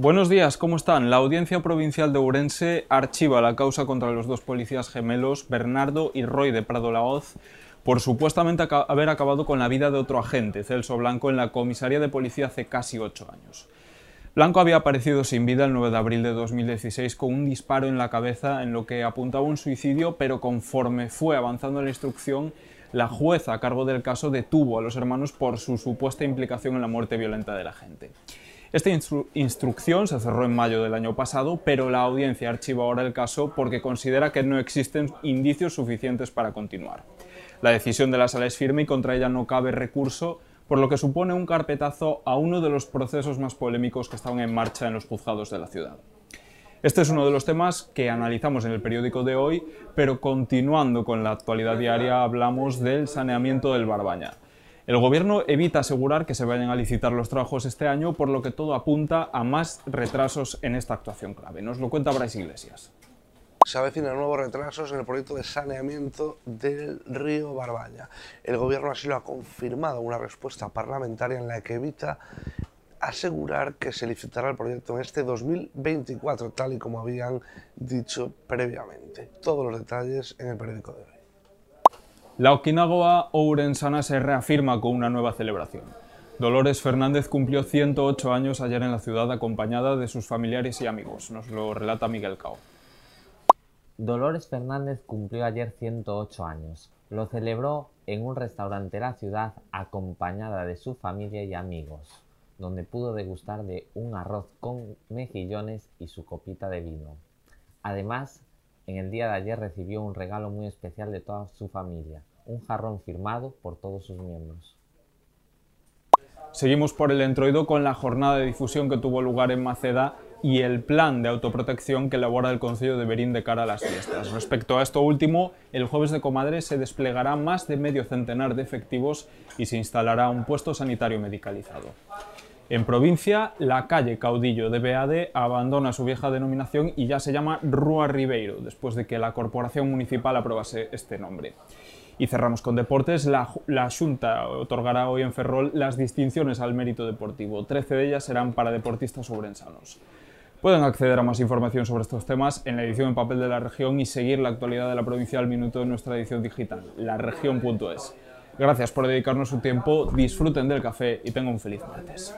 Buenos días, ¿cómo están? La Audiencia Provincial de Ourense archiva la causa contra los dos policías gemelos, Bernardo y Roy de Prado Laoz, por supuestamente haber acabado con la vida de otro agente, Celso Blanco, en la comisaría de policía hace casi ocho años. Blanco había aparecido sin vida el 9 de abril de 2016 con un disparo en la cabeza en lo que apuntaba un suicidio, pero conforme fue avanzando la instrucción, la jueza a cargo del caso detuvo a los hermanos por su supuesta implicación en la muerte violenta del agente. Esta instrucción se cerró en mayo del año pasado, pero la audiencia archiva ahora el caso porque considera que no existen indicios suficientes para continuar. La decisión de la sala es firme y contra ella no cabe recurso, por lo que supone un carpetazo a uno de los procesos más polémicos que estaban en marcha en los juzgados de la ciudad. Este es uno de los temas que analizamos en el periódico de hoy, pero continuando con la actualidad diaria hablamos del saneamiento del Barbaña. El Gobierno evita asegurar que se vayan a licitar los trabajos este año, por lo que todo apunta a más retrasos en esta actuación clave. Nos lo cuenta Bryce Iglesias. Se avecinan nuevos retrasos en el proyecto de saneamiento del río Barbaña. El Gobierno así lo ha confirmado en una respuesta parlamentaria en la que evita asegurar que se licitará el proyecto en este 2024, tal y como habían dicho previamente. Todos los detalles en el periódico de hoy. La Okinawa Ourensana se reafirma con una nueva celebración. Dolores Fernández cumplió 108 años ayer en la ciudad acompañada de sus familiares y amigos. Nos lo relata Miguel Cao. Dolores Fernández cumplió ayer 108 años. Lo celebró en un restaurante de la ciudad acompañada de su familia y amigos, donde pudo degustar de un arroz con mejillones y su copita de vino. Además, en el día de ayer recibió un regalo muy especial de toda su familia, un jarrón firmado por todos sus miembros. Seguimos por el entroido con la jornada de difusión que tuvo lugar en Maceda y el plan de autoprotección que elabora el Consejo de Berín de cara a las fiestas. Respecto a esto último, el jueves de Comadre se desplegará más de medio centenar de efectivos y se instalará un puesto sanitario medicalizado. En provincia, la calle Caudillo de Beade abandona su vieja denominación y ya se llama Rúa Ribeiro, después de que la corporación municipal aprobase este nombre. Y cerramos con deportes. La, la, Junta otorgará hoy en Ferrol las distinciones al mérito deportivo. Trece de ellas serán para deportistas sobrensanos. Pueden acceder a más información sobre estos temas en la edición en papel de la región y seguir la actualidad de la provincia al minuto de nuestra edición digital, laregion.es. Gracias por dedicarnos su tiempo, disfruten del café y tengan un feliz martes.